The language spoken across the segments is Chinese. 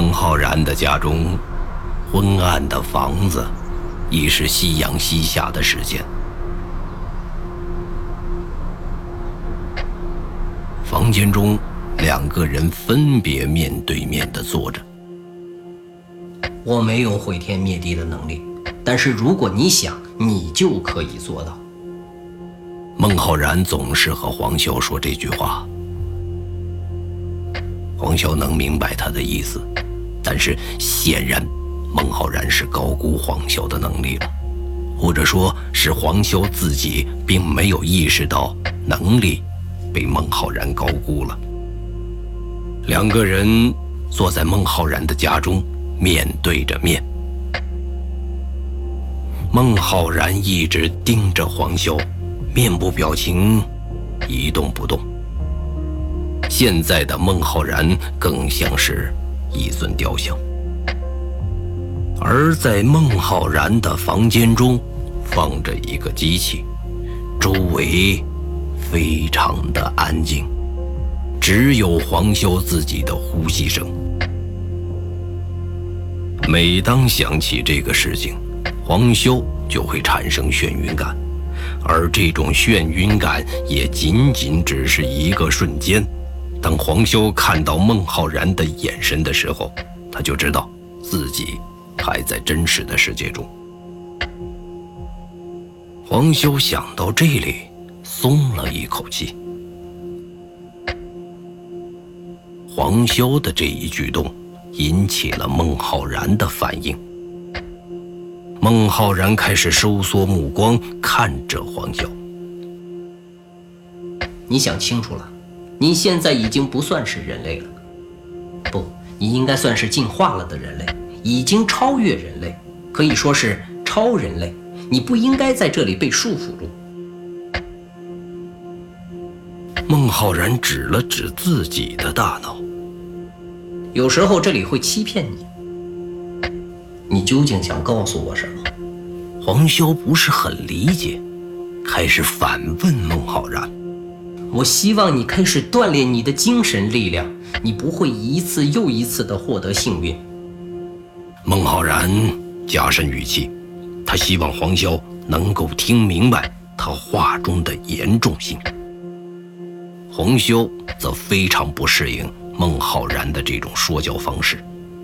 孟浩然的家中，昏暗的房子，已是夕阳西下的时间。房间中，两个人分别面对面的坐着。我没有毁天灭地的能力，但是如果你想，你就可以做到。孟浩然总是和黄潇说这句话，黄潇能明白他的意思，但是显然，孟浩然是高估黄潇的能力了，或者说是黄潇自己并没有意识到能力。被孟浩然高估了。两个人坐在孟浩然的家中，面对着面。孟浩然一直盯着黄潇，面部表情一动不动。现在的孟浩然更像是一尊雕像。而在孟浩然的房间中，放着一个机器，周围。非常的安静，只有黄潇自己的呼吸声。每当想起这个事情，黄潇就会产生眩晕感，而这种眩晕感也仅仅只是一个瞬间。当黄潇看到孟浩然的眼神的时候，他就知道自己还在真实的世界中。黄潇想到这里。松了一口气。黄潇的这一举动引起了孟浩然的反应。孟浩然开始收缩目光，看着黄潇。你想清楚了，你现在已经不算是人类了，不，你应该算是进化了的人类，已经超越人类，可以说是超人类。你不应该在这里被束缚住。孟浩然指了指自己的大脑，有时候这里会欺骗你。你究竟想告诉我什么？黄潇不是很理解，开始反问孟浩然：“我希望你开始锻炼你的精神力量，你不会一次又一次的获得幸运。”孟浩然加深语气，他希望黄潇能够听明白他话中的严重性。黄修则非常不适应孟浩然的这种说教方式，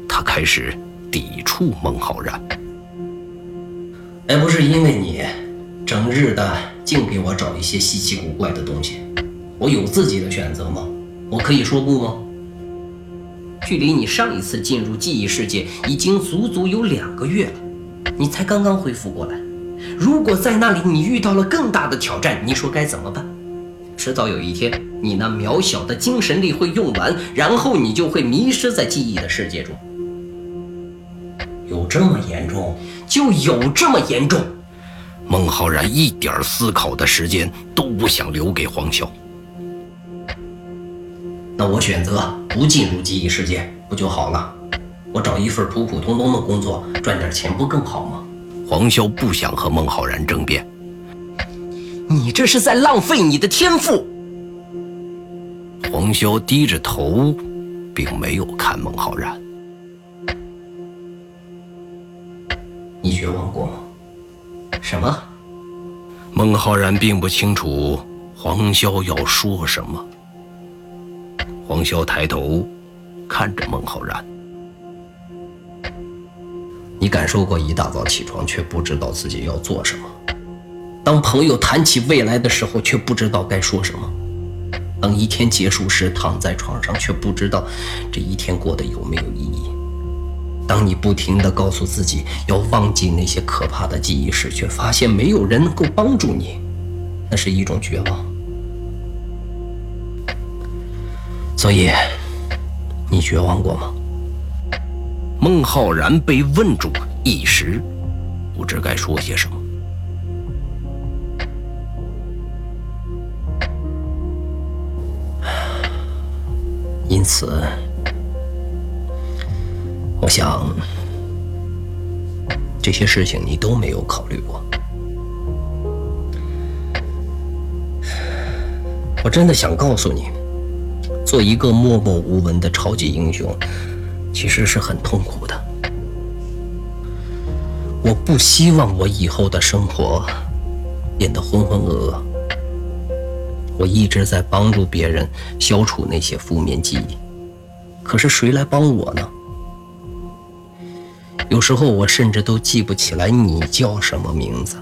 他开始抵触孟浩然。哎，不是因为你整日的净给我找一些稀奇古怪的东西，我有自己的选择吗？我可以说不吗？距离你上一次进入记忆世界已经足足有两个月了，你才刚刚恢复过来。如果在那里你遇到了更大的挑战，你说该怎么办？迟早有一天，你那渺小的精神力会用完，然后你就会迷失在记忆的世界中。有这么严重？就有这么严重？孟浩然一点思考的时间都不想留给黄潇。那我选择不进入记忆世界，不就好了？我找一份普普通通的工作，赚点钱，不更好吗？黄潇不想和孟浩然争辩。你这是在浪费你的天赋。黄潇低着头，并没有看孟浩然。你绝望过吗？什么？孟浩然并不清楚黄潇要说什么。黄潇抬头看着孟浩然。你感受过一大早起床却不知道自己要做什么？当朋友谈起未来的时候，却不知道该说什么；当一天结束时，躺在床上却不知道这一天过得有没有意义；当你不停地告诉自己要忘记那些可怕的记忆时，却发现没有人能够帮助你，那是一种绝望。所以，你绝望过吗？孟浩然被问住，一时不知该说些什么。因此，我想这些事情你都没有考虑过。我真的想告诉你，做一个默默无闻的超级英雄，其实是很痛苦的。我不希望我以后的生活变得浑浑噩噩。我一直在帮助别人消除那些负面记忆，可是谁来帮我呢？有时候我甚至都记不起来你叫什么名字。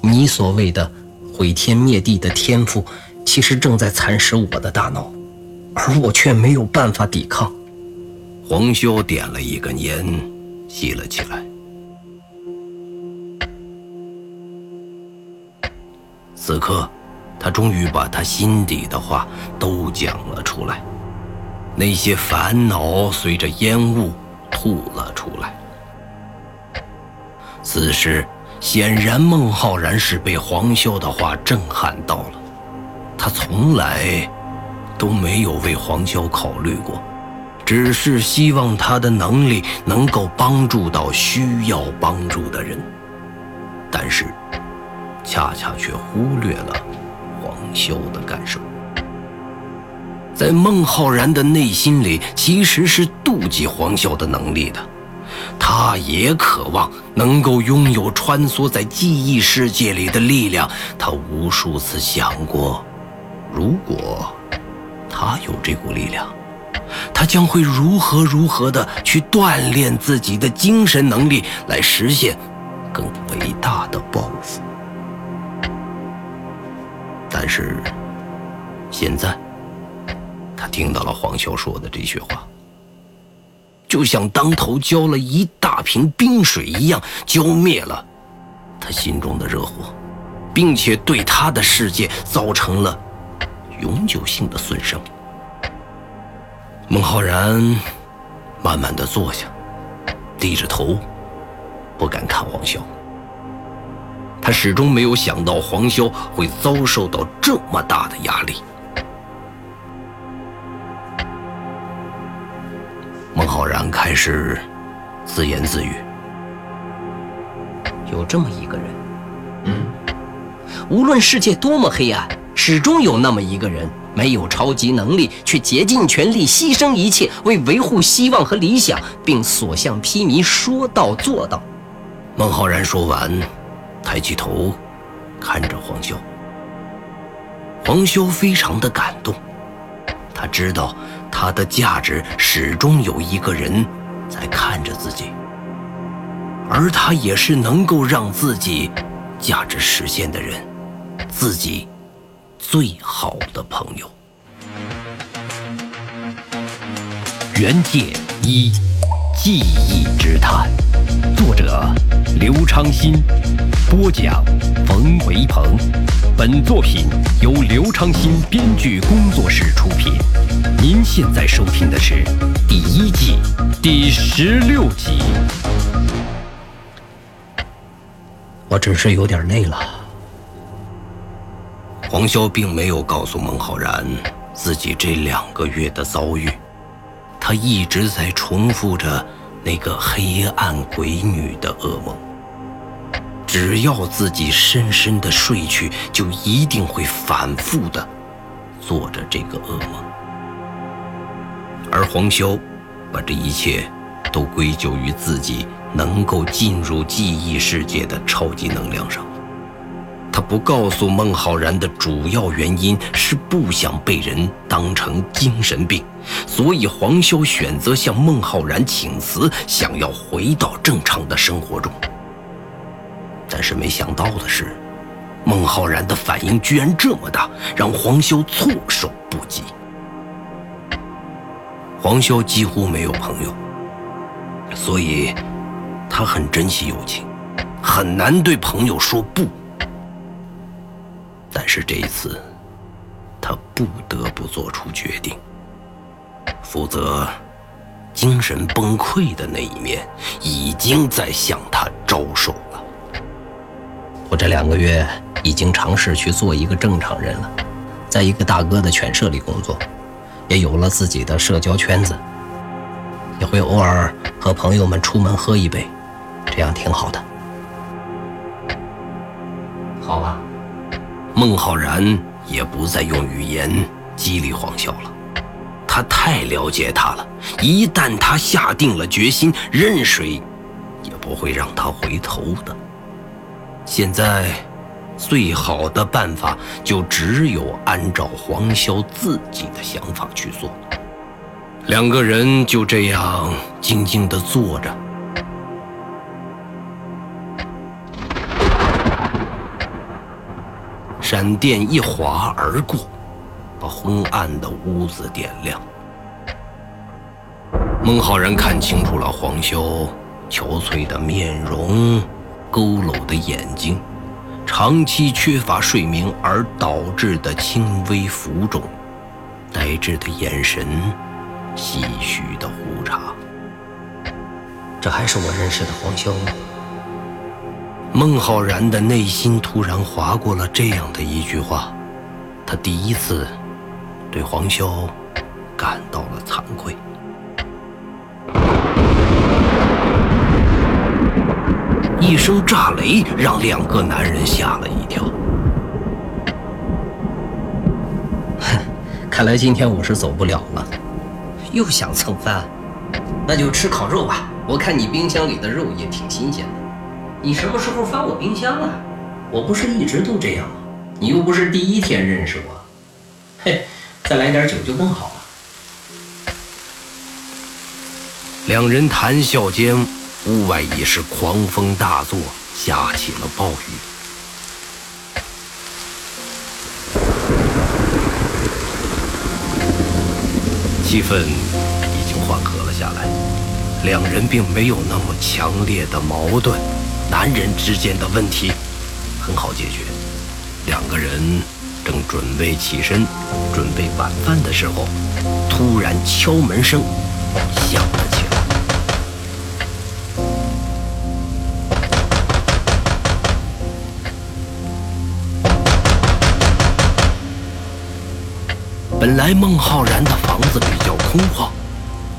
你所谓的毁天灭地的天赋，其实正在蚕食我的大脑，而我却没有办法抵抗。黄修点了一根烟，吸了起来。此刻，他终于把他心底的话都讲了出来，那些烦恼随着烟雾吐了出来。此时，显然孟浩然是被黄修的话震撼到了，他从来都没有为黄潇考虑过，只是希望他的能力能够帮助到需要帮助的人，但是。恰恰却忽略了黄潇的感受，在孟浩然的内心里，其实是妒忌黄潇的能力的。他也渴望能够拥有穿梭在记忆世界里的力量。他无数次想过，如果他有这股力量，他将会如何如何的去锻炼自己的精神能力，来实现更伟大的抱负。但是，现在，他听到了黄潇说的这些话，就像当头浇了一大瓶冰水一样，浇灭了他心中的热火，并且对他的世界造成了永久性的损伤。孟浩然慢慢的坐下，低着头，不敢看黄潇。他始终没有想到黄潇会遭受到这么大的压力。孟浩然开始自言自语：“有这么一个人，无论世界多么黑暗，始终有那么一个人，没有超级能力，却竭尽全力、牺牲一切，为维护希望和理想，并所向披靡，说到做到。”孟浩然说完。抬起头，看着黄修。黄修非常的感动，他知道他的价值始终有一个人在看着自己，而他也是能够让自己价值实现的人，自己最好的朋友。原界一，记忆之谈，作者刘昌新。播讲冯维鹏，本作品由刘昌新编剧工作室出品。您现在收听的是第一季第十六集。我只是有点累了。黄潇并没有告诉孟浩然自己这两个月的遭遇，他一直在重复着那个黑暗鬼女的噩梦。只要自己深深的睡去，就一定会反复的做着这个噩梦。而黄潇把这一切都归咎于自己能够进入记忆世界的超级能量上。他不告诉孟浩然的主要原因是不想被人当成精神病，所以黄潇选择向孟浩然请辞，想要回到正常的生活中。但是没想到的是，孟浩然的反应居然这么大，让黄潇措手不及。黄潇几乎没有朋友，所以他很珍惜友情，很难对朋友说不。是这一次，他不得不做出决定，否则精神崩溃的那一面已经在向他招手了。我这两个月已经尝试去做一个正常人了，在一个大哥的犬舍里工作，也有了自己的社交圈子，也会偶尔和朋友们出门喝一杯，这样挺好的。好吧，孟浩然也不再用语言激励黄潇了，他太了解他了，一旦他下定了决心，任谁也不会让他回头的。现在，最好的办法就只有按照黄潇自己的想法去做。两个人就这样静静地坐着。闪电一划而过，把昏暗的屋子点亮。孟浩然看清楚了黄潇憔悴的面容、佝偻的眼睛，长期缺乏睡眠而导致的轻微浮肿，呆滞的眼神，唏嘘的胡茬。这还是我认识的黄潇吗？孟浩然的内心突然划过了这样的一句话，他第一次对黄潇感到了惭愧。一声炸雷让两个男人吓了一跳。哼，看来今天我是走不了了。又想蹭饭，那就吃烤肉吧。我看你冰箱里的肉也挺新鲜的。你什么时候翻我冰箱了？我不是一直都这样吗？你又不是第一天认识我。嘿，再来点酒就更好了。两人谈笑间，屋外已是狂风大作，下起了暴雨。气氛已经缓和了下来，两人并没有那么强烈的矛盾。男人之间的问题很好解决。两个人正准备起身准备晚饭的时候，突然敲门声响了起来。本来孟浩然的房子比较空旷，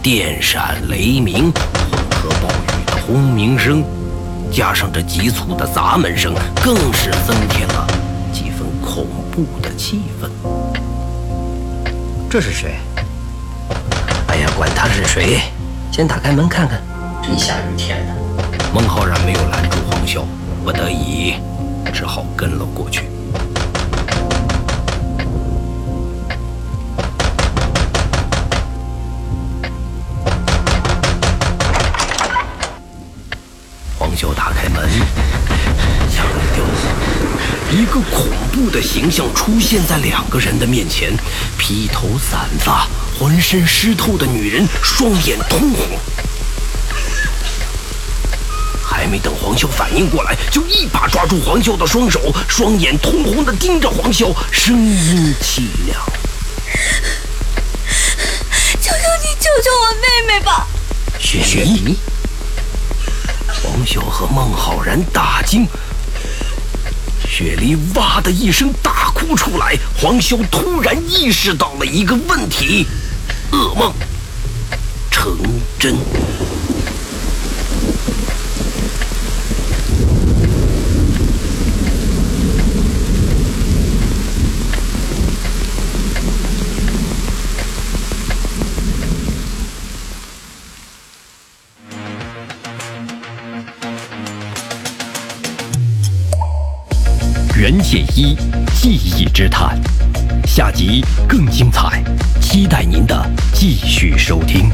电闪雷鸣混合暴雨的轰鸣声。加上这急促的砸门声，更是增添了几分恐怖的气氛。这是谁？哎呀，管他是谁，先打开门看看。这下雨天的，孟浩然没有拦住黄潇，不得已只好跟了过去。一个恐怖的形象出现在两个人的面前：披头散发、浑身湿透的女人，双眼通红。还没等黄潇反应过来，就一把抓住黄潇的双手，双眼通红的盯着黄潇，声音凄凉：“求求你，救救我妹妹吧！”雪姨。黄潇和孟浩然大惊，雪梨哇的一声大哭出来。黄潇突然意识到了一个问题：噩梦成真。解一记忆之谈，下集更精彩，期待您的继续收听。